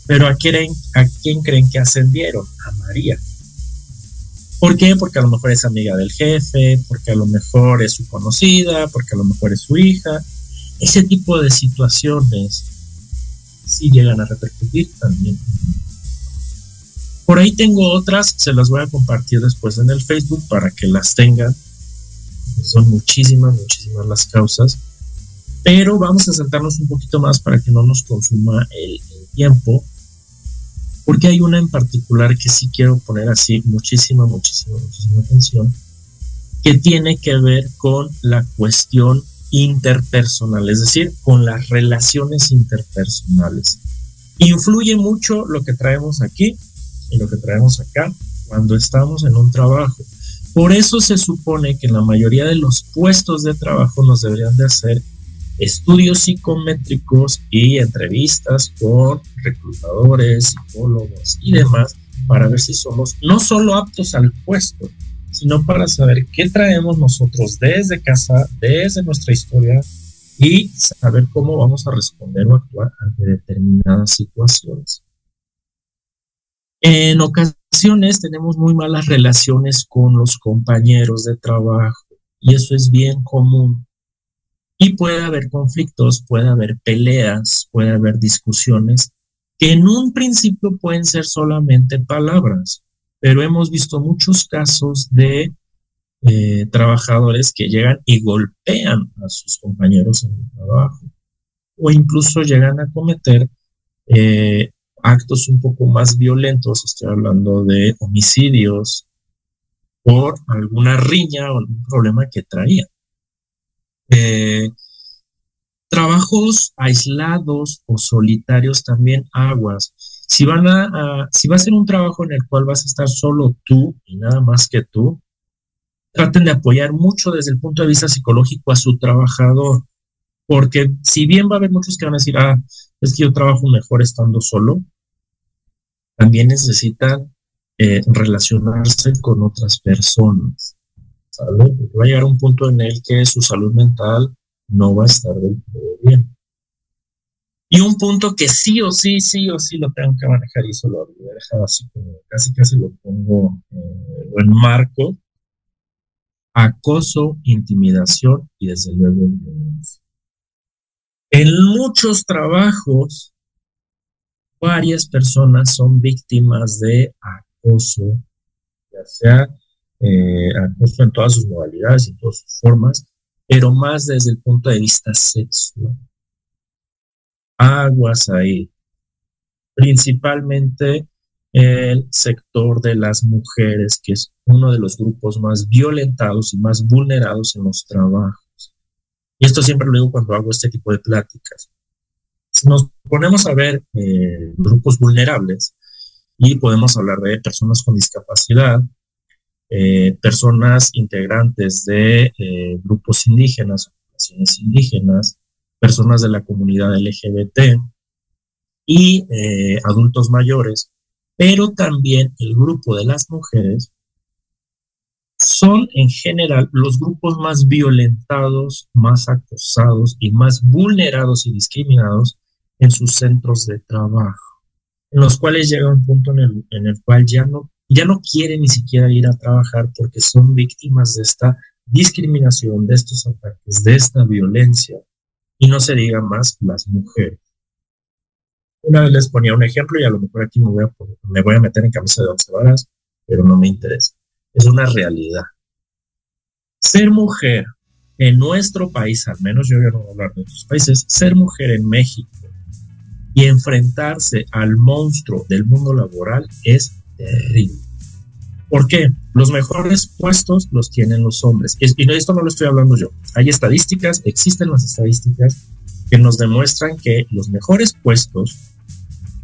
Pero ¿a quién, ¿a quién creen que ascendieron? A María. ¿Por qué? Porque a lo mejor es amiga del jefe, porque a lo mejor es su conocida, porque a lo mejor es su hija. Ese tipo de situaciones si llegan a repercutir también. Por ahí tengo otras, se las voy a compartir después en el Facebook para que las tengan. Son muchísimas, muchísimas las causas. Pero vamos a sentarnos un poquito más para que no nos consuma el, tiempo. Porque hay una en particular que sí quiero poner así muchísima, muchísima, muchísima atención. Que tiene que ver con la cuestión interpersonal, es decir, con las relaciones interpersonales. Influye mucho lo que traemos aquí y lo que traemos acá cuando estamos en un trabajo. Por eso se supone que en la mayoría de los puestos de trabajo nos deberían de hacer estudios psicométricos y entrevistas con reclutadores, psicólogos y demás para ver si somos no solo aptos al puesto, sino para saber qué traemos nosotros desde casa, desde nuestra historia y saber cómo vamos a responder o actuar ante determinadas situaciones. En ocasiones tenemos muy malas relaciones con los compañeros de trabajo y eso es bien común. Y puede haber conflictos, puede haber peleas, puede haber discusiones que en un principio pueden ser solamente palabras, pero hemos visto muchos casos de eh, trabajadores que llegan y golpean a sus compañeros en el trabajo o incluso llegan a cometer eh, actos un poco más violentos, estoy hablando de homicidios por alguna riña o algún problema que traían. Eh, trabajos aislados o solitarios también aguas. Si van a, si va a ser un trabajo en el cual vas a estar solo tú y nada más que tú, traten de apoyar mucho desde el punto de vista psicológico a su trabajador, porque si bien va a haber muchos que van a decir, ah, es que yo trabajo mejor estando solo, también necesitan eh, relacionarse con otras personas, ¿sale? Porque va a llegar un punto en el que su salud mental no va a estar del todo bien. Y un punto que sí o sí, sí o sí lo tengo que manejar y eso lo he dejado así como casi casi lo pongo eh, en marco. Acoso, intimidación y desde luego violencia. En muchos trabajos varias personas son víctimas de acoso, ya sea eh, acoso en todas sus modalidades y todas sus formas, pero más desde el punto de vista sexual. Aguas ahí. Principalmente el sector de las mujeres, que es uno de los grupos más violentados y más vulnerados en los trabajos. Y esto siempre lo digo cuando hago este tipo de pláticas. Si nos ponemos a ver eh, grupos vulnerables y podemos hablar de personas con discapacidad, eh, personas integrantes de eh, grupos indígenas, poblaciones indígenas, personas de la comunidad LGBT y adultos mayores, pero también el grupo de las mujeres son en general los grupos más violentados, más acosados y más vulnerados y discriminados en sus centros de trabajo, en los cuales llega un punto en el, en el cual ya no, ya no quieren ni siquiera ir a trabajar porque son víctimas de esta discriminación, de estos ataques, de esta violencia, y no se diga más las mujeres. Una vez les ponía un ejemplo y a lo mejor aquí me voy a, me voy a meter en camisa de once pero no me interesa. Es una realidad. Ser mujer en nuestro país, al menos yo ya no voy a hablar de otros países, ser mujer en México y enfrentarse al monstruo del mundo laboral es terrible. ¿Por qué? Los mejores puestos los tienen los hombres. Y esto no lo estoy hablando yo. Hay estadísticas, existen las estadísticas que nos demuestran que los mejores puestos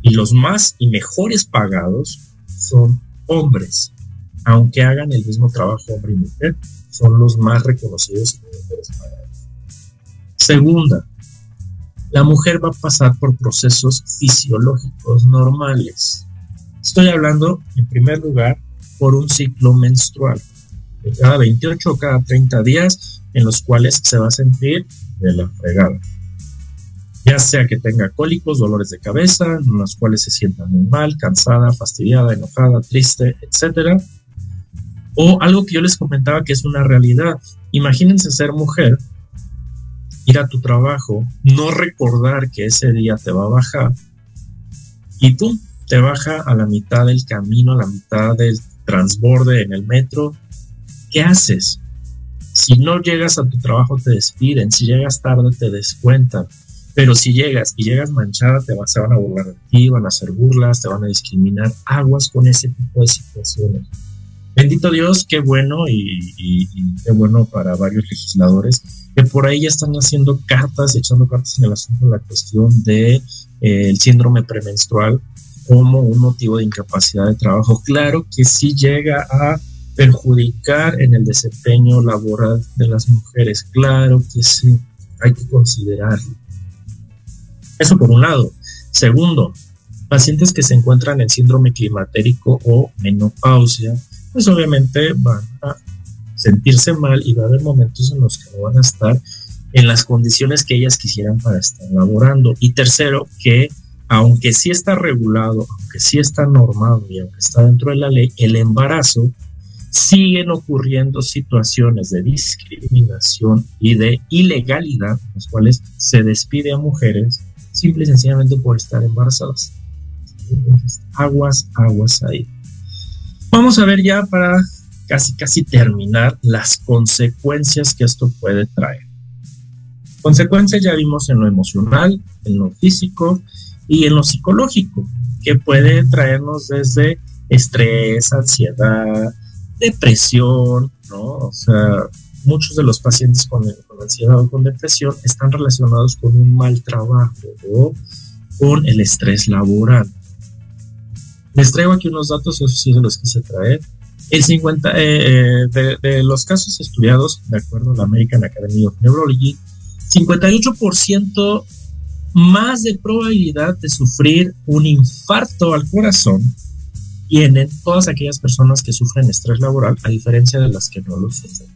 y los más y mejores pagados son hombres. Aunque hagan el mismo trabajo hombre y mujer, son los más reconocidos y mejores pagados. Segunda, la mujer va a pasar por procesos fisiológicos normales. Estoy hablando, en primer lugar, por un ciclo menstrual cada 28 o cada 30 días en los cuales se va a sentir de la fregada ya sea que tenga cólicos, dolores de cabeza, en los cuales se sienta muy mal, cansada, fastidiada, enojada, triste, etcétera. O algo que yo les comentaba que es una realidad. Imagínense ser mujer, ir a tu trabajo, no recordar que ese día te va a bajar y tú te baja a la mitad del camino, a la mitad del transborde en el metro. ¿Qué haces? Si no llegas a tu trabajo te despiden, si llegas tarde te descuentan pero si llegas y llegas manchada, te se van a burlar de ti, van a hacer burlas, te van a discriminar. Aguas con ese tipo de situaciones. Bendito Dios, qué bueno y, qué bueno para varios legisladores que por ahí ya están haciendo cartas, echando cartas en el asunto de la cuestión de eh, síndrome premenstrual como un motivo de incapacidad de trabajo. Claro que sí llega a perjudicar en el desempeño laboral de las mujeres, claro que sí, hay que considerarlo. Eso por un lado. Segundo, pacientes que se encuentran en síndrome climatérico o menopausia, pues obviamente van a sentirse mal y va a haber momentos en los que no van a estar en las condiciones que ellas quisieran para estar laborando. Y tercero, que aunque sí está regulado, aunque sí está normado y aunque está dentro de la ley, el embarazo siguen ocurriendo situaciones de discriminación y de ilegalidad, en las cuales se despide a mujeres simple y sencillamente por estar embarazadas. aguas, aguas ahí. Vamos a ver ya para casi, casi terminar las consecuencias que esto puede traer. Consecuencias ya vimos en lo emocional, en lo físico y en lo psicológico, que puede traernos desde estrés, ansiedad, depresión, ¿no? O sea, muchos de los pacientes con, ansiedad o con depresión están relacionados con un mal trabajo o con el estrés laboral. Les traigo aquí unos datos, eso sí se los quise traer. El 50 eh, eh, de, los casos estudiados, de acuerdo a la American Academy of Neurology, 58% más de probabilidad de sufrir un infarto al corazón tienen todas aquellas personas que sufren estrés laboral, a diferencia de las que no lo sufren.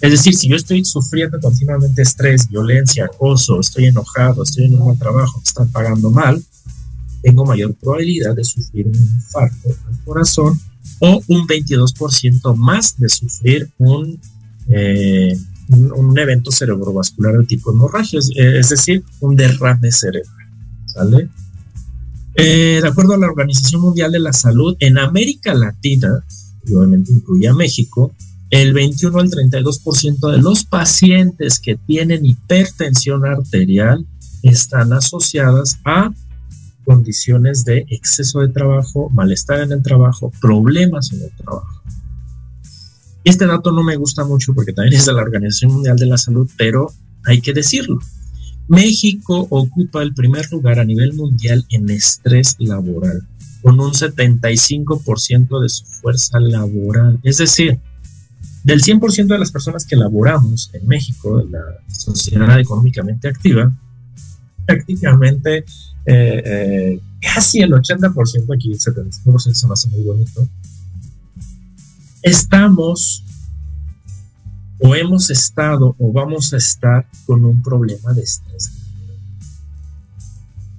Es decir, si yo estoy sufriendo continuamente estrés, violencia, acoso, estoy enojado, estoy en un mal trabajo, me están pagando mal, tengo mayor probabilidad de sufrir un infarto al corazón o un 22% más de sufrir un, eh, un, evento cerebrovascular de tipo hemorragia, es decir, un derrame cerebral. ¿Sale? Eh, de acuerdo a la Organización Mundial de la Salud, en América Latina, y obviamente incluye a México, el 21 al 32% de los pacientes que tienen hipertensión arterial están asociadas a condiciones de exceso de trabajo, malestar en el trabajo, problemas en el trabajo. Este dato no me gusta mucho porque también es de la Organización Mundial de la Salud, pero hay que decirlo. México ocupa el primer lugar a nivel mundial en estrés laboral, con un 75% de su fuerza laboral. Es decir, del 100% de las personas que laboramos en México, en la sociedad económicamente activa, prácticamente eh, eh, casi el 80%, aquí el 75% se me hace muy bonito, estamos o hemos estado o vamos a estar con un problema de estrés.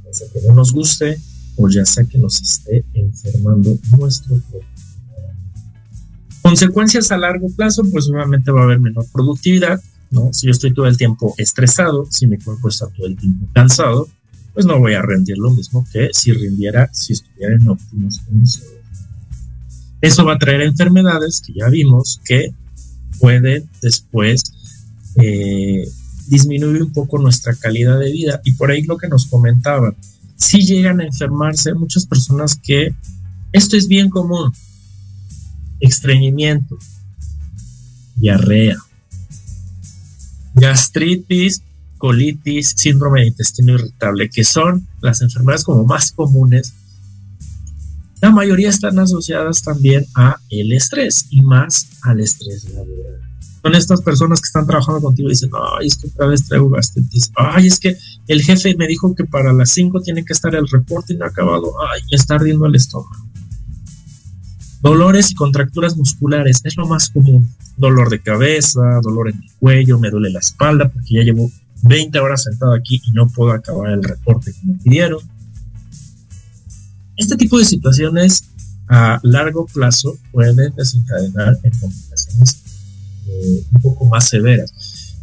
Ya sea que no nos guste o ya sea que nos esté enfermando nuestro cuerpo. Consecuencias a largo plazo, pues obviamente va a haber menor productividad, ¿no? Si yo estoy todo el tiempo estresado, si mi cuerpo está todo el tiempo cansado, pues no voy a rendir lo mismo que si rindiera, si estuviera en óptimas condiciones. Eso va a traer enfermedades que ya vimos que pueden después eh, disminuir un poco nuestra calidad de vida. Y por ahí lo que nos comentaban, si llegan a enfermarse muchas personas que esto es bien común, estreñimiento, diarrea, gastritis, colitis, síndrome de intestino irritable, que son las enfermedades como más comunes. La mayoría están asociadas también a el estrés y más al estrés laboral. Son estas personas que están trabajando contigo y dicen, ay, es que otra vez traigo gastritis, ay, es que el jefe me dijo que para las 5 tiene que estar el reporte y no ha acabado, ay, me está ardiendo el estómago. Dolores y contracturas musculares es lo más común. Dolor de cabeza, dolor en el cuello, me duele la espalda porque ya llevo 20 horas sentado aquí y no puedo acabar el reporte que me pidieron. Este tipo de situaciones a largo plazo pueden desencadenar en complicaciones eh, un poco más severas.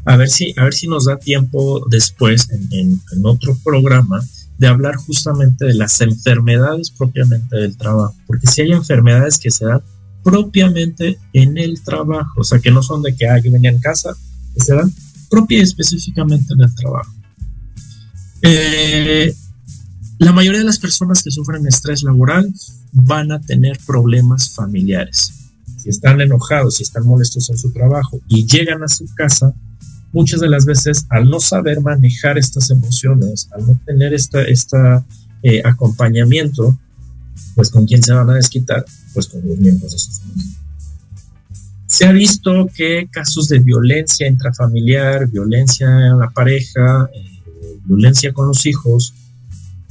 A ver si, a ver si nos da tiempo después en otro programa de hablar justamente de las enfermedades propiamente del trabajo, porque si hay enfermedades que se dan propiamente en el trabajo, o sea, que no son de que alguien venía en casa, que se dan propia y específicamente en el trabajo. Eh, la mayoría de las personas que sufren estrés laboral van a tener problemas familiares. Si están enojados, si están molestos en su trabajo y llegan a su casa, muchas de las veces al no saber manejar estas emociones, al no tener este esta, eh, acompañamiento, pues con quién se van a desquitar, pues con los miembros de su familia. Se ha visto que casos de violencia intrafamiliar, violencia en la pareja, eh, violencia con los hijos,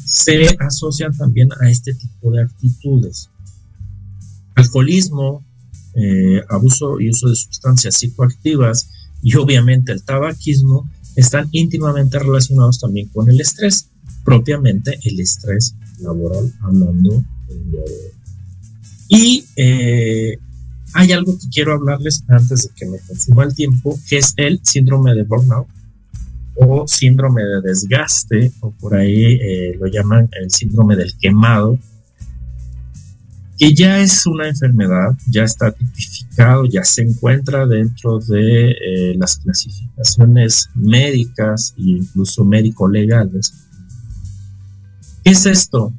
se asocian también a este tipo de actitudes. Alcoholismo, eh, abuso y uso de sustancias psicoactivas, y obviamente el tabaquismo están íntimamente relacionados también con el estrés, propiamente el estrés laboral, hablando Y eh, hay algo que quiero hablarles antes de que me consuma el tiempo, que es el síndrome de burnout o síndrome de desgaste, o por ahí eh, lo llaman el síndrome del quemado, que ya es una enfermedad, ya está tipificado, ya se encuentra dentro de eh, las clasificaciones médicas e incluso médico-legales. ¿Qué es esto?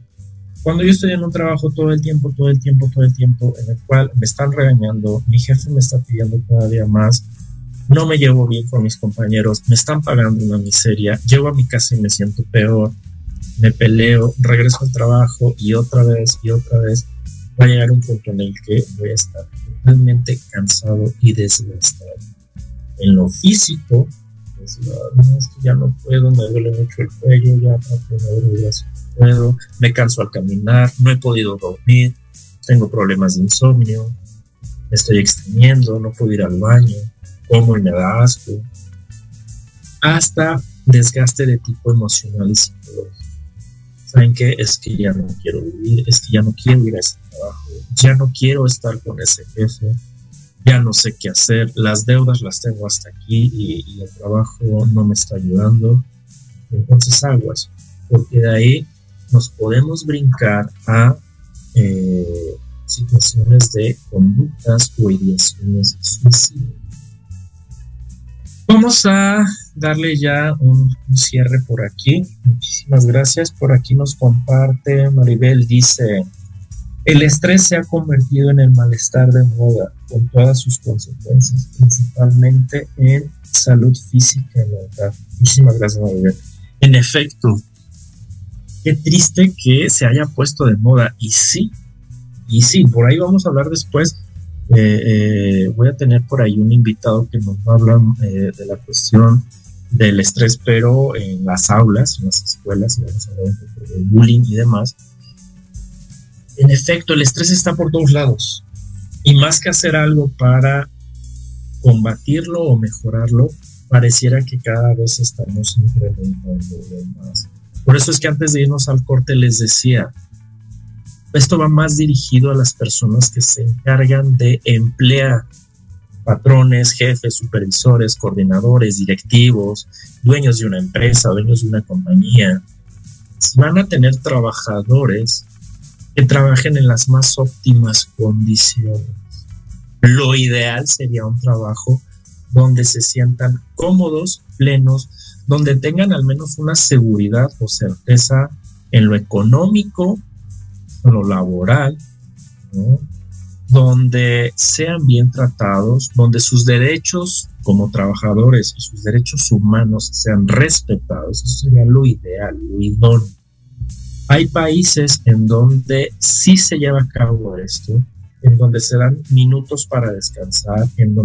Cuando yo estoy en un trabajo todo el tiempo, todo el tiempo, todo el tiempo, en el cual me están regañando, mi jefe me está pidiendo todavía más, no me llevo bien con mis compañeros, me están pagando una miseria, llego a mi casa y me siento peor, me peleo, regreso al trabajo y otra vez y otra vez. Va a llegar un punto en el que voy a estar totalmente cansado y desgastado. En lo físico, pues, ya no puedo, me duele mucho el cuello, ya no puedo, me canso al caminar, no he podido dormir, tengo problemas de insomnio, me estoy extendiendo, no puedo ir al baño, como da asco, hasta desgaste de tipo emocional y psicológico. ¿saben qué? Es que ya no quiero vivir, es que ya no quiero ir a ese trabajo, ya no quiero estar con ese jefe, ya no sé qué hacer, las deudas las tengo hasta aquí y, el trabajo no me está ayudando. Entonces aguas, porque de ahí nos podemos brincar a eh, situaciones de conductas o ideaciones suicidas. Vamos a darle ya un, cierre por aquí. Muchísimas gracias. Por aquí nos comparte Maribel, dice, el estrés se ha convertido en el malestar de moda, con todas sus consecuencias, principalmente en salud física y mental. Muchísimas gracias, Maribel. En efecto, qué triste que se haya puesto de moda. Y sí, y sí, por ahí vamos a hablar después. Eh, eh, voy a tener por ahí un invitado que nos va a hablar eh, de la cuestión del estrés, pero en las aulas, en las escuelas, y vamos a hablar del bullying y demás. En efecto, el estrés está por todos lados. Y más que hacer algo para combatirlo o mejorarlo, pareciera que cada vez estamos incrementando más. Por eso es que antes de irnos al corte les decía, esto va más dirigido a las personas que se encargan de emplear patrones, jefes, supervisores, coordinadores, directivos, dueños de una empresa, dueños de una compañía. Van a tener trabajadores que trabajen en las más óptimas condiciones. Lo ideal sería un trabajo donde se sientan cómodos, plenos, donde tengan al menos una seguridad o certeza en lo económico, lo laboral, donde sean bien tratados, donde sus derechos como trabajadores y sus derechos humanos sean respetados. Eso sería lo ideal, lo idóneo. Hay países en donde sí se lleva a cabo esto, en donde se dan minutos para descansar, en donde